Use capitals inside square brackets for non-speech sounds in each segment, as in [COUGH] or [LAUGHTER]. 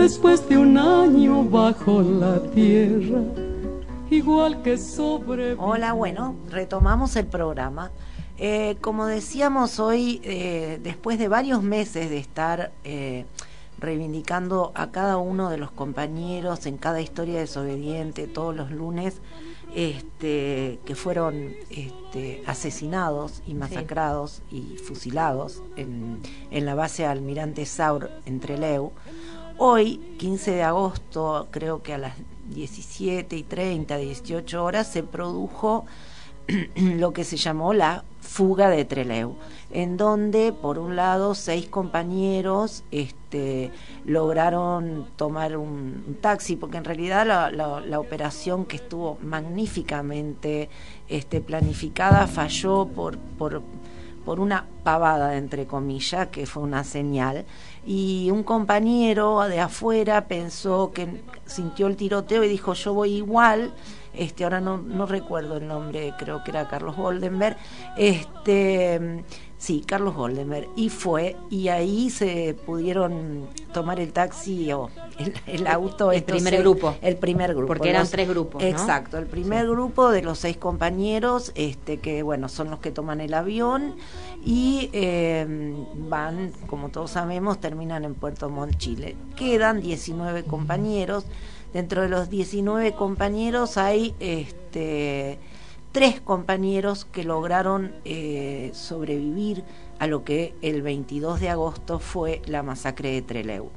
después de un año bajo la tierra, igual que sobre... Hola, bueno, retomamos el programa. Eh, como decíamos hoy, eh, después de varios meses de estar eh, reivindicando a cada uno de los compañeros en cada historia desobediente todos los lunes, este, que fueron este, asesinados y masacrados y fusilados en, en la base Almirante Saur en Trelew, Hoy, 15 de agosto, creo que a las 17 y 30, 18 horas, se produjo [CLEARS THROAT] lo que se llamó la fuga de Treleu, en donde, por un lado, seis compañeros este, lograron tomar un, taxi, porque en realidad la, operación que estuvo magníficamente este, planificada falló por, por, por una pavada, entre comillas, que fue una señal y un compañero de afuera pensó que sintió el tiroteo y dijo yo voy igual este ahora no, no recuerdo el nombre creo que era Carlos Goldenberg este Sí, Carlos Goldemer. Y fue, y ahí se pudieron tomar el taxi o el, auto. El primer grupo. El primer grupo. Porque eran tres grupos. Exacto, el primer grupo de los seis compañeros, este que bueno, son los que toman el avión y em, van, como todos sabemos, terminan en Puerto Montt, Chile. Quedan 19 compañeros. Dentro de los 19 compañeros hay este tres compañeros que lograron eh, sobrevivir a lo que el 22 de agosto fue la masacre de Trelew.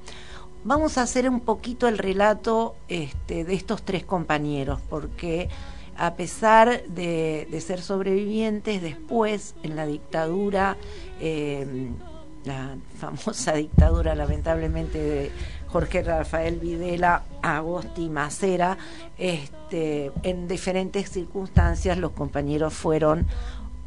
Vamos a hacer un poquito el relato este, de estos tres compañeros, porque a pesar de, ser sobrevivientes, después en la dictadura, eh, la famosa [LAUGHS] dictadura lamentablemente de Jorge Rafael Videla, Agosti Macera, este, en diferentes circunstancias los compañeros fueron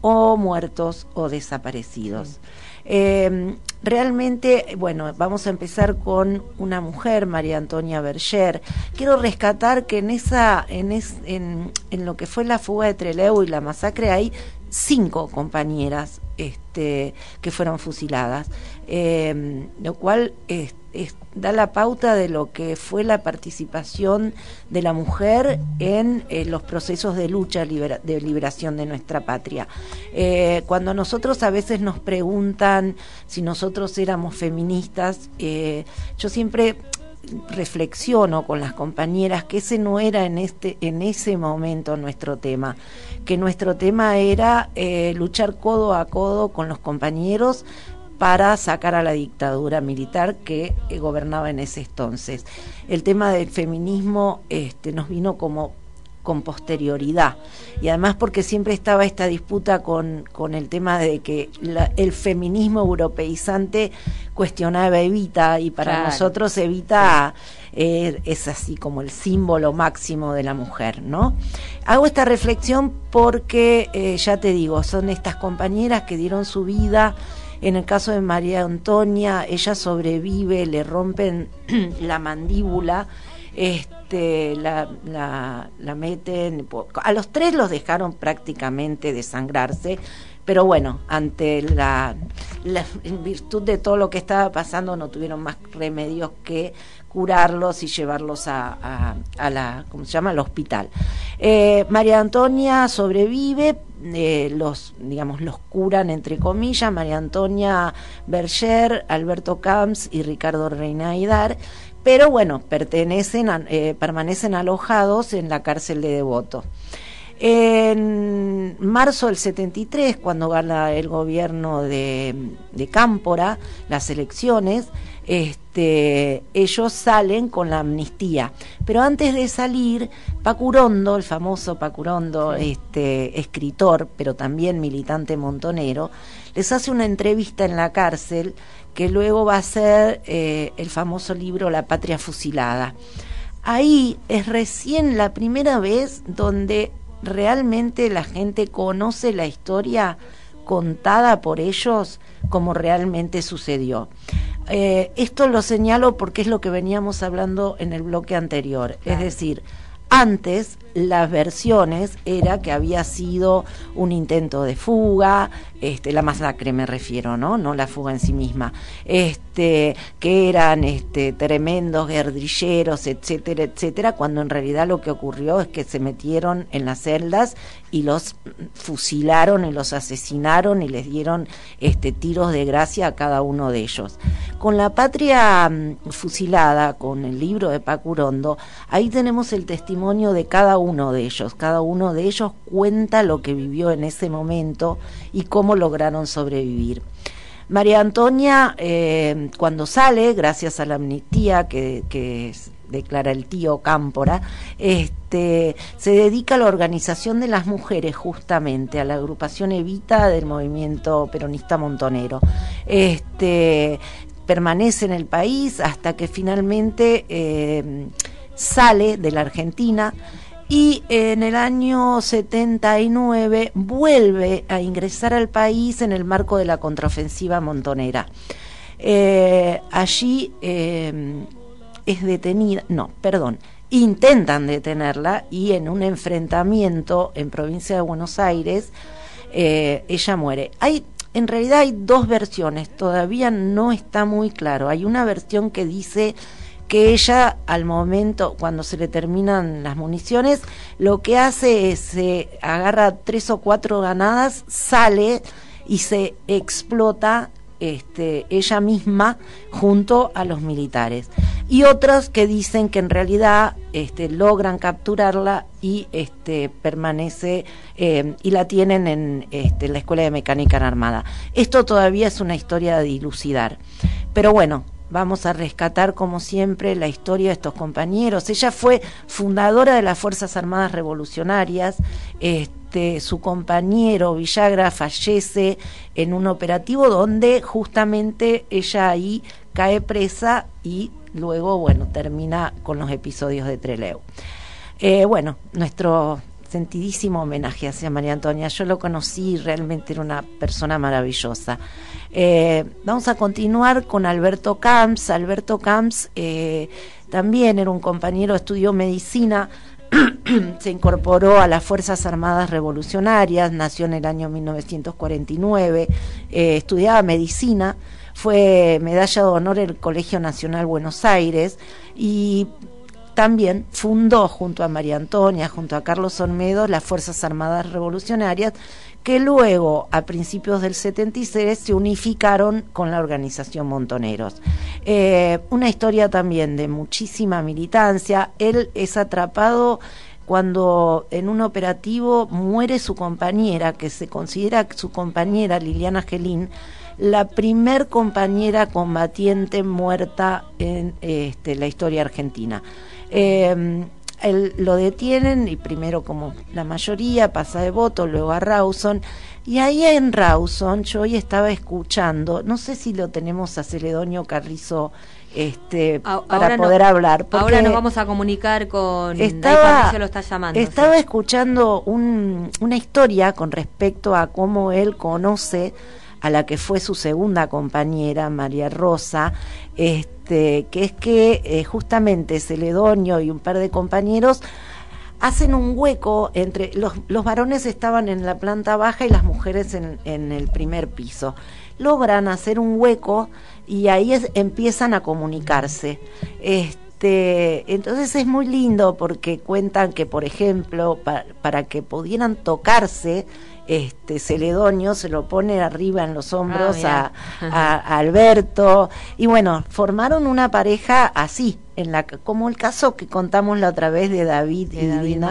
o muertos o desaparecidos. Em, realmente, bueno, vamos a empezar con una mujer, María Antonia Berger. Quiero rescatar que en esa, en, en, en lo que fue la fuga de Trelew y la masacre hay cinco compañeras este, que fueron fusiladas, em, lo cual da la pauta de lo que fue la participación de la mujer en eh, los procesos de lucha de liberación de nuestra patria. Eh, cuando nosotros a veces nos preguntan si nosotros éramos feministas, eh, yo siempre reflexiono con las compañeras que ese no era en este en ese momento nuestro tema que nuestro tema era luchar codo a codo con los compañeros para sacar a la dictadura militar que eh, gobernaba en ese entonces. El tema del feminismo este, nos vino como con posterioridad. Y además porque siempre estaba esta disputa con, con el tema de que el feminismo europeizante cuestionaba Evita y para nosotros Evita eh, es así como el símbolo máximo de la mujer, ¿no? Hago esta reflexión porque, eh, ya te digo, son estas compañeras que dieron su vida. En el caso de María Antonia, ella sobrevive, le rompen [CLEARS THROAT] la mandíbula este, la, la, meten, a los tres los dejaron prácticamente desangrarse, pero bueno, ante la, en virtud de todo lo que estaba pasando no tuvieron más remedios que curarlos y llevarlos a, la, ¿cómo se llama?, al hospital. Eh, María Antonia sobrevive, eh, los, digamos, los curan entre comillas, María Antonia Berger, Alberto Camps y Ricardo Reinaidar pero bueno, pertenecen eh, permanecen alojados en la cárcel de Devoto. En marzo del 73, cuando gana el gobierno de, Cámpora las elecciones, este, ellos salen con la amnistía. Pero antes de salir, Pacurondo, el famoso Pacurondo, este, escritor, pero también militante montonero, les hace una entrevista en la cárcel que luego va a ser eh, el famoso libro La Patria Fusilada. ahí es recién la primera vez donde realmente la gente conoce la historia contada por ellos como realmente sucedió. Eh, esto lo señalo porque es lo que veníamos hablando en el bloque anterior, es decir, antes las versiones era que había sido un intento de fuga, este, la masacre me refiero, ¿no? No la fuga en sí misma, este, que eran este, tremendos guerrilleros, etcétera, etcétera, cuando en realidad lo que ocurrió es que se metieron en las celdas y los fusilaron y los asesinaron y les dieron tiros de gracia a cada uno de ellos. Con la patria mm, fusilada, con el libro de Pacurondo, ahí tenemos el testimonio de cada uno uno de ellos. Cada uno de ellos cuenta lo que vivió en ese momento y cómo lograron sobrevivir. María Antonia, eh, cuando sale, gracias a la amnistía que, declara el tío Cámpora, este, se dedica a la organización de las mujeres justamente, a la agrupación Evita del movimiento peronista montonero. Este, permanece en el país hasta que finalmente eh, sale de la Argentina y en el año 79 vuelve a ingresar al país en el marco de la contraofensiva montonera. Eh, allí eh, es detenida, no, perdón, intentan detenerla y en un enfrentamiento en provincia de Buenos Aires eh, ella muere. Hay en realidad hay dos versiones, todavía no está muy claro. Hay una versión que dice que ella al momento, cuando se le terminan las municiones, lo que hace es se agarra tres o cuatro ganadas, sale y se explota este, ella misma junto a los militares. Y otros que dicen que en realidad este, logran capturarla y este, permanece eh, y la tienen en este, la Escuela de Mecánica en Armada. Esto todavía es una historia de dilucidar. Pero bueno, Vamos a rescatar, como siempre, la historia de estos compañeros. Ella fue fundadora de las Fuerzas Armadas Revolucionarias. Este, su compañero Villagra fallece en un operativo donde justamente ella ahí cae presa y luego, bueno, termina con los episodios de Treleu. Eh, bueno, nuestro sentidísimo homenaje hacia María Antonia. Yo lo conocí, realmente era una persona maravillosa. Eh, vamos a continuar con Alberto Camps. Alberto Camps eh, también era un compañero, estudió medicina, [CLEARS THROAT] se incorporó a las Fuerzas Armadas Revolucionarias, nació en el año 1949, eh, estudiaba medicina, fue medalla de honor en el Colegio Nacional Buenos Aires y también fundó junto a María Antonia, junto a Carlos Olmedo, las Fuerzas Armadas Revolucionarias, que luego, a principios del 76, se unificaron con la organización Montoneros. Eh, una historia también de muchísima militancia. Él es atrapado cuando en un operativo muere su compañera, que se considera su compañera Liliana Gelín, la primer compañera combatiente muerta en este, la historia argentina. Eh, lo detienen y primero como la mayoría pasa de voto, luego a Rawson y ahí en Rawson yo hoy estaba escuchando, no sé si lo tenemos a Celedonio Carrizo este para poder hablar. Ahora nos vamos a comunicar con estaba, lo está llamando. Estaba escuchando un, una historia con respecto a cómo él conoce a la que fue su segunda compañera, María Rosa, este, que es que eh, justamente Celedonio y un par de compañeros hacen un hueco entre los, los varones estaban en la planta baja y las mujeres en, en el primer piso. Logran hacer un hueco y ahí empiezan a comunicarse. Este, entonces es muy lindo porque cuentan que, por ejemplo, para que pudieran tocarse, este Celedonio se lo pone arriba en los hombros ah, a, Alberto. Y bueno formaron una pareja así en la como el caso que contamos la otra vez de David y David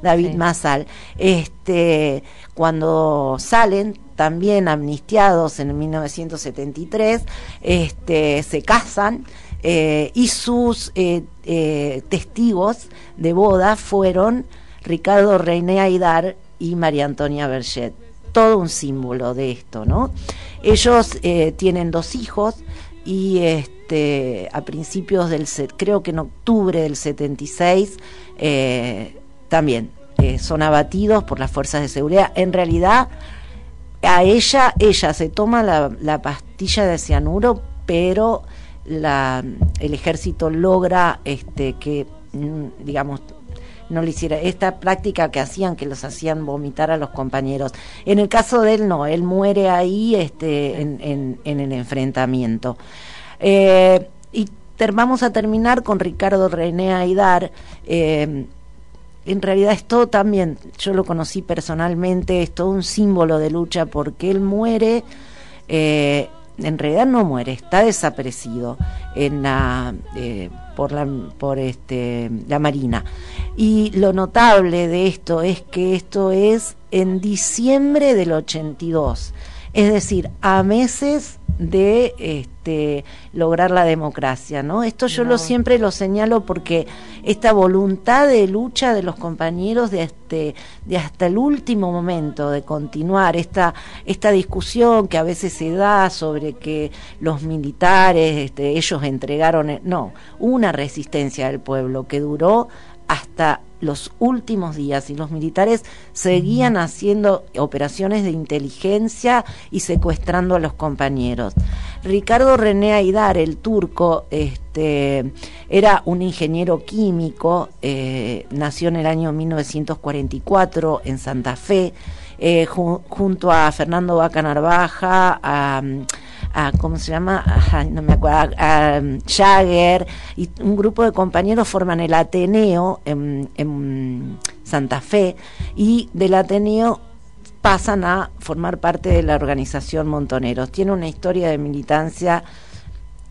David Mazal. Este cuando salen también amnistiados en 1973 este se casan eh, y sus eh, eh, testigos de boda fueron Ricardo Reine Aidar y María Antonia Berget. Todo un símbolo de esto, ¿no? Ellos tienen dos hijos y este a principios del, creo que en octubre del 76, eh, también son abatidos por las fuerzas de seguridad. En realidad, a ella, ella se toma la, pastilla de cianuro, pero el ejército logra este, que, mm, digamos, no le hiciera esta práctica que hacían, que los hacían vomitar a los compañeros. En el caso de él, no, él muere ahí este, en, el enfrentamiento. Eh, y vamos a terminar con Ricardo René Aidar. Eh, en realidad es todo también, yo lo conocí personalmente, es todo un símbolo de lucha porque él muere, eh, en realidad no muere, está desaparecido en la, eh, por, la, por este, la Marina. Y lo notable de esto es que esto es en diciembre del 82, es decir, a meses de este, lograr la democracia, ¿no? Esto yo lo siempre lo señalo porque esta voluntad de lucha de los compañeros de este, de hasta el último momento de continuar esta esta discusión que a veces se da sobre que los militares, este, ellos entregaron, no, una resistencia del pueblo que duró hasta los últimos días y los militares seguían haciendo operaciones de inteligencia y secuestrando a los compañeros. Ricardo René Aidar, el turco, este, era un ingeniero químico, eh, nació en el año 1944 en Santa Fe, eh, junto a Fernando Vaca Narvaja, a a ¿cómo se llama? no me acuerdo, a, Jagger, y un grupo de compañeros forman el Ateneo en, en Santa Fe, y del Ateneo pasan a formar parte de la organización Montoneros. Tiene una historia de militancia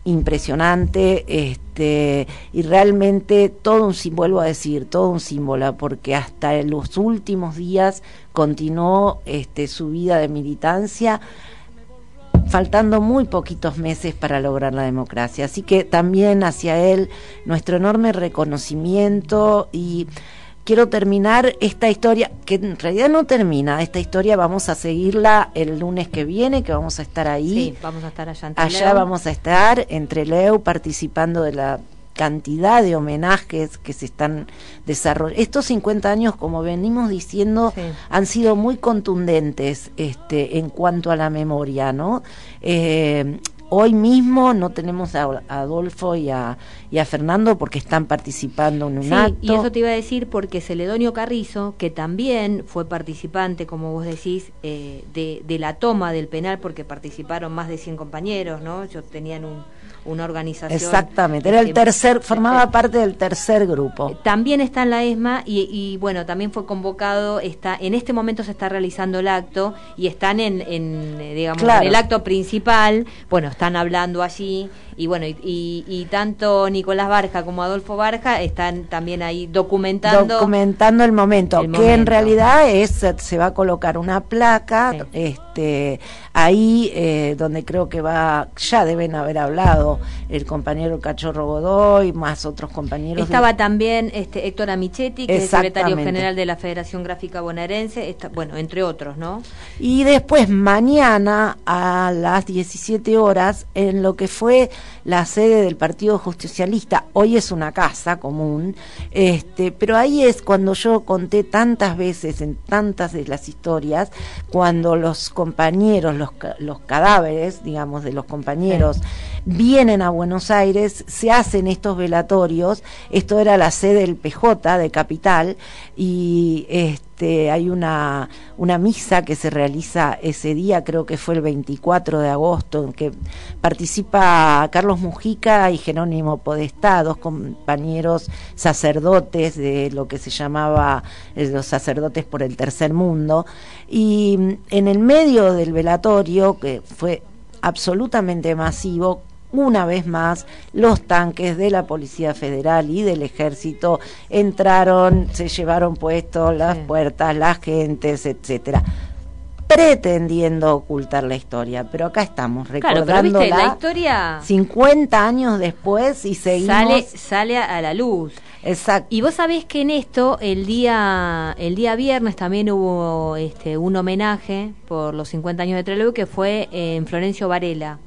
impresionante este y realmente todo un símbolo, vuelvo a decir, todo un símbolo, porque hasta los últimos días continuó este, su vida de militancia faltando muy poquitos meses para lograr la democracia. Así que también hacia él nuestro enorme reconocimiento y quiero terminar esta historia, que en realidad no termina, esta historia vamos a seguirla el lunes que viene, que vamos a estar ahí. Sí, vamos a estar allá. Allá vamos a estar entre Leu participando de la cantidad de homenajes que se están desarrollando. Estos 50 años, como venimos diciendo, han sido muy contundentes este, en cuanto a la memoria, ¿no? Eh, hoy mismo no tenemos a Adolfo y a, y a Fernando porque están participando en un sí, acto. Y eso te iba a decir porque Celedonio Carrizo, que también fue participante, como vos decís, eh, de, de la toma del penal, porque participaron más de 100 compañeros, ¿no? Ellos tenían un una organización. Exactamente, era el tercer, formaba parte del tercer grupo. Eh, también está en la ESMA y, bueno, también fue convocado, está, en este momento se está realizando el acto y están en, en eh, digamos, en el acto principal, bueno, están hablando allí y bueno, y, tanto Nicolás Barja como Adolfo Barja están también ahí documentando documentando el momento, que en realidad es se va a colocar una placa este ahí eh, donde creo que va ya deben haber hablado el compañero Cachorro Godoy más otros compañeros. Estaba también este Héctor Amichetti que es secretario general de la Federación Gráfica Bonaerense bueno entre otros no y después mañana a las 17 horas en lo que fue la sede del Partido Justicialista, hoy es una casa común, este, pero ahí es cuando yo conté tantas veces en tantas de las historias, cuando los compañeros, los, los cadáveres, digamos, de los compañeros, vienen a Buenos Aires, se hacen estos velatorios, esto era la sede del PJ de Capital, y este, este, hay una, una misa que se realiza ese día, creo que fue el 24 de agosto, en que participa Carlos Mujica y Jerónimo Podestá, dos compañeros sacerdotes de lo que se llamaba eh, los sacerdotes por el tercer mundo. Y en el medio del velatorio, que fue absolutamente masivo, una vez más los tanques de la Policía Federal y del Ejército entraron, se llevaron puestos las puertas, las gentes, etcétera pretendiendo ocultar la historia, pero acá estamos recordando la historia 50 años después y seguimos sale sale a la luz. Exacto. Y vos sabés que en esto el día el día viernes también hubo este un homenaje por los 50 años de Trelew que fue en Florencio Varela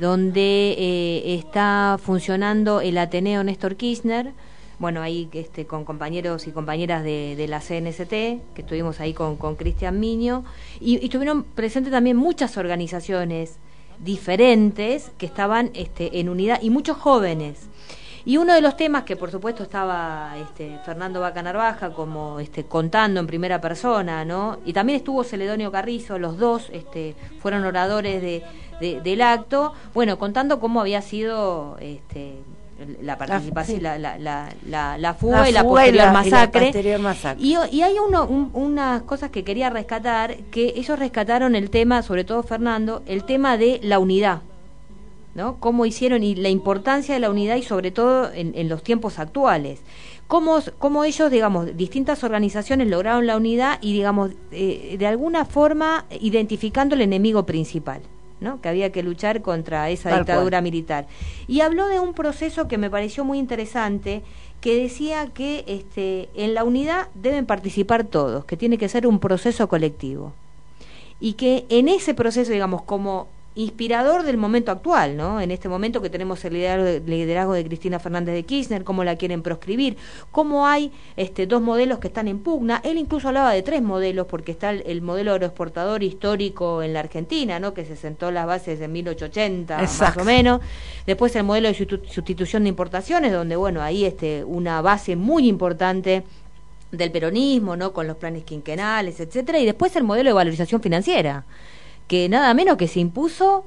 donde eh, está funcionando el Ateneo Néstor Kirchner, bueno, ahí este, con compañeros y compañeras de, la CNST, que estuvimos ahí con Cristian Miño, y, estuvieron presentes también muchas organizaciones diferentes que estaban este, en unidad y muchos jóvenes. Y uno de los temas que por supuesto estaba este, Fernando Vaca Narvaja como este, contando en primera persona, ¿no? Y también estuvo Celedonio Carrizo, los dos este, fueron oradores de, del acto, bueno, contando cómo había sido este, la participación, la, la, la, la, fuga, y la posterior masacre. Y, y, hay uno, unas cosas que quería rescatar, que ellos rescataron el tema, sobre todo Fernando, el tema de la unidad. ¿no? Cómo hicieron y la importancia de la unidad y sobre todo en, los tiempos actuales. Cómo, cómo, ellos, digamos, distintas organizaciones lograron la unidad y, digamos, eh, de alguna forma identificando el enemigo principal. ¿No? que había que luchar contra esa dictadura militar. Y habló de un proceso que me pareció muy interesante, que decía que este, en la unidad deben participar todos, que tiene que ser un proceso colectivo. Y que en ese proceso, digamos, como inspirador del momento actual, ¿no? En este momento que tenemos el liderazgo de, Cristina Fernández de Kirchner, cómo la quieren proscribir, cómo hay este, dos modelos que están en pugna. Él incluso hablaba de tres modelos, porque está el, modelo aeroexportador histórico en la Argentina, ¿no? Que se sentó las bases en 1880, más o menos. Después el modelo de sustitución de importaciones, donde, bueno, ahí este, una base muy importante del peronismo, ¿no? Con los planes quinquenales, etcétera. Y después el modelo de valorización financiera que nada menos que se impuso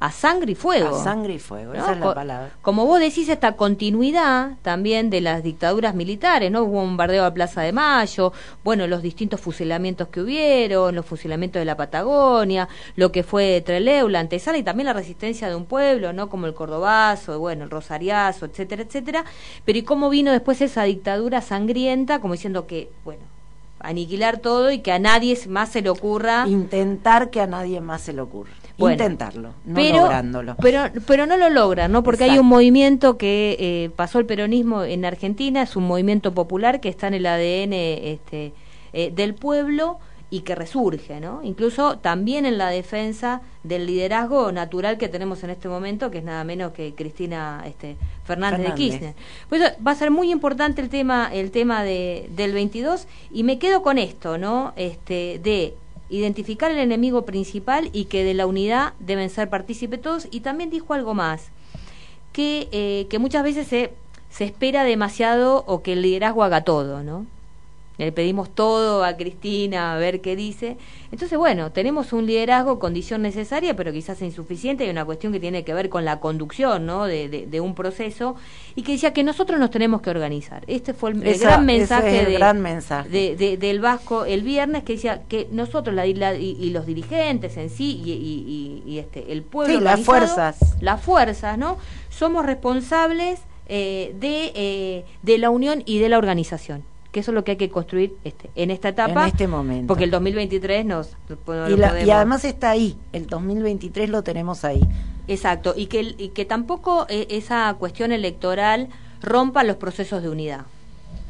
a sangre y fuego. A sangre y fuego, esa es la palabra. Como vos decís, esta continuidad también de las dictaduras militares, ¿no? Hubo un bombardeo a Plaza de Mayo, bueno, los distintos fusilamientos que hubieron, los fusilamientos de la Patagonia, lo que fue Trelew, la antesala y también la resistencia de un pueblo, ¿no? Como el Cordobazo, bueno, el Rosariazo, etcétera, etcétera. Pero ¿y cómo vino después esa dictadura sangrienta, como diciendo que, bueno, aniquilar todo y que a nadie más se le ocurra. Intentar que a nadie más se le ocurra. Intentarlo, no pero, lográndolo. Pero, pero no lo logran, ¿no? Porque hay un movimiento que eh, pasó el peronismo en Argentina, es un movimiento popular que está en el ADN este, eh, del pueblo y que resurge, ¿no? Incluso también en la defensa del liderazgo natural que tenemos en este momento, que es nada menos que Cristina este, Fernández, de Kirchner. Pues va a ser muy importante el tema, el tema de, del 22 y me quedo con esto, ¿no? Este, de identificar el enemigo principal y que de la unidad deben ser partícipes todos y también dijo algo más, que, eh, que muchas veces se, se espera demasiado o que el liderazgo haga todo, ¿no? Le pedimos todo a Cristina a ver qué dice. Entonces, bueno, tenemos un liderazgo, condición necesaria, pero quizás insuficiente, y una cuestión que tiene que ver con la conducción ¿no? de, de, un proceso, y que decía que nosotros nos tenemos que organizar. Este fue el, gran mensaje, de, gran mensaje. De, del Vasco el viernes, que decía que nosotros la, y, los dirigentes en sí, y, este, el pueblo... las fuerzas. Las fuerzas, ¿no? Somos responsables eh, de, eh, de la unión y de la organización que eso es lo que hay que construir este, en esta etapa. En este momento. Porque el 2023 nos... y, además está ahí, el 2023 lo tenemos ahí. Exacto, y que, y que tampoco eh, esa cuestión electoral rompa los procesos de unidad.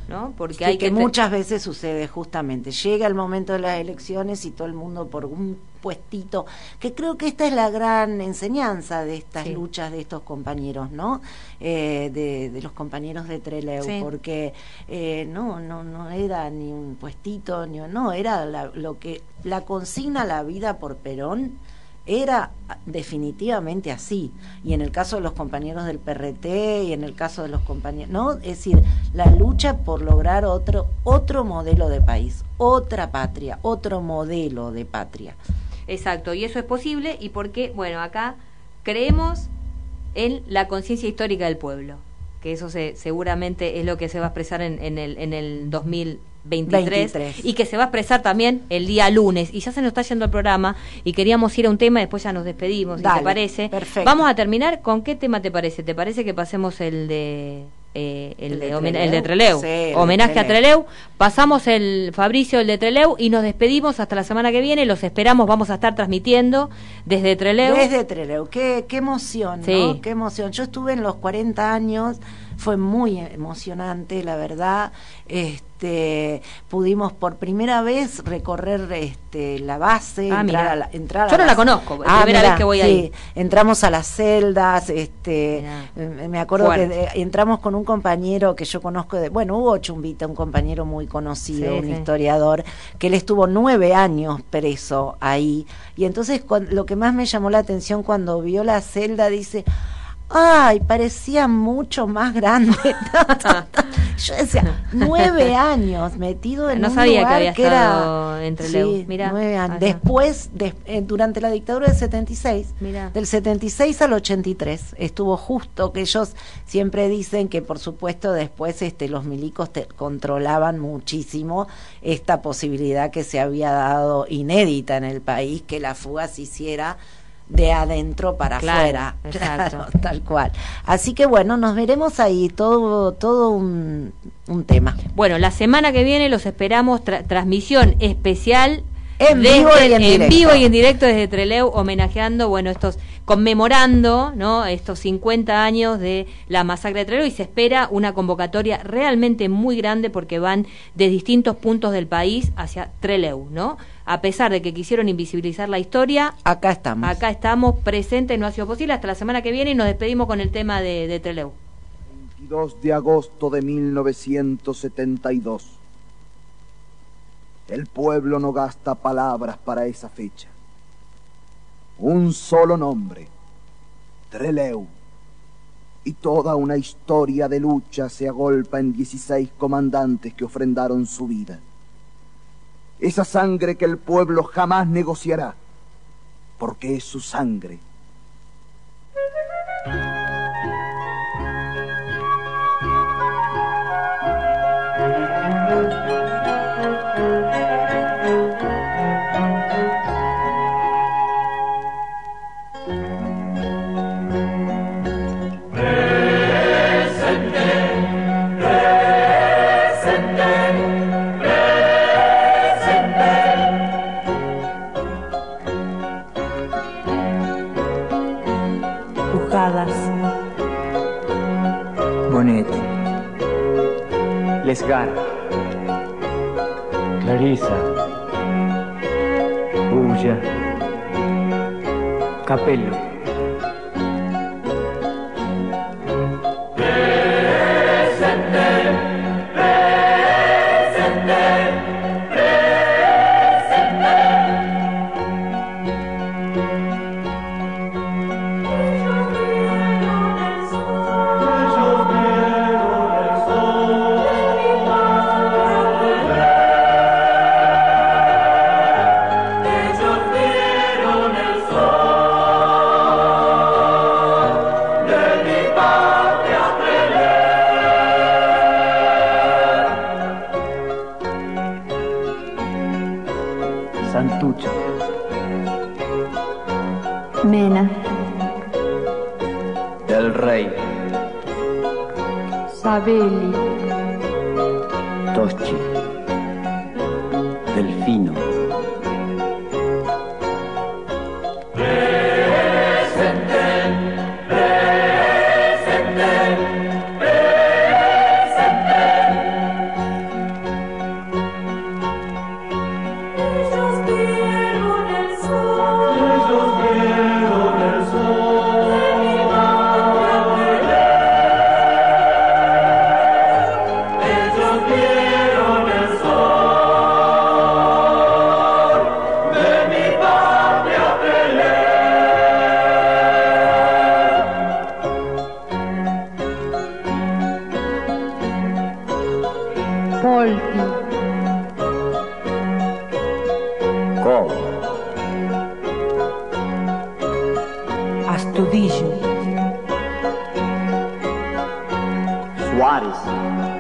¿No? Porque hay que, muchas veces sucede justamente. Llega el momento de las elecciones y todo el mundo por un puestito, que creo que esta es la gran enseñanza de estas luchas de estos compañeros, ¿no? Eh, de, los compañeros de Treleu, porque eh, no, no, no era ni un puestito, ni no, era lo que la consigna la vida por Perón era definitivamente así. Y en el caso de los compañeros del PRT y en el caso de los compañeros, ¿no? Es decir, la lucha por lograr otro, otro modelo de país, otra patria, otro modelo de patria. Exacto, y eso es posible y porque, bueno, acá creemos en la conciencia histórica del pueblo, que eso se, seguramente es lo que se va a expresar en, en el, en el 2000 23, y que se va a expresar también el día lunes. Y ya se nos está yendo el programa y queríamos ir a un tema y después ya nos despedimos, si te parece. Vamos a terminar. ¿Con qué tema te parece? ¿Te parece que pasemos el de... Eh, el, de, el de Treleu, homenaje a Treleu. Pasamos el Fabricio, el de Treleu, y nos despedimos hasta la semana que viene. Los esperamos, vamos a estar transmitiendo desde Treleu. Desde Treleu, qué, qué emoción, ¿no? Qué emoción. Yo estuve en los 40 años fue muy emocionante, la verdad. Este, pudimos por primera vez recorrer este, la base, ah, entrar, a la, entrar Yo no la conozco, ah, primera vez que voy ahí. Entramos a las celdas, este, me acuerdo que entramos con un compañero que yo conozco, de, bueno, Hugo Chumbita, un compañero muy conocido, un historiador, que él estuvo nueve años preso ahí. Y entonces lo que más me llamó la atención cuando vio la celda, dice, ay, parecía mucho más grande. [LAUGHS] Yo decía, nueve [LAUGHS] años metido en no un sabía lugar que, había que era entre sí, nueve años. Después, eh, durante la dictadura del 76, del 76 al 83, estuvo justo que ellos siempre dicen que, por supuesto, después este, los milicos controlaban muchísimo esta posibilidad que se había dado inédita en el país, que la fuga se hiciera de adentro para afuera, [LAUGHS] claro, tal cual. Así que bueno, nos veremos ahí, todo, todo un, un tema. Bueno, la semana que viene los esperamos, transmisión especial en, vivo y en, en vivo y en directo desde Treleu, homenajeando, bueno, estos, conmemorando, ¿no? Estos 50 años de la masacre de Treleu y se espera una convocatoria realmente muy grande porque van de distintos puntos del país hacia Treleu, ¿no? A pesar de que quisieron invisibilizar la historia, acá estamos. Acá estamos presentes, no ha sido posible hasta la semana que viene y nos despedimos con el tema de, de Treleu. 22 de agosto de 1972 el pueblo no gasta palabras para esa fecha. Un solo nombre, Treleu. Y toda una historia de lucha se agolpa en 16 comandantes que ofrendaron su vida. Esa sangre que el pueblo jamás negociará, porque es su sangre. Capello. sabe ele. Totti. golpe. Colo. Astudillo. Suárez.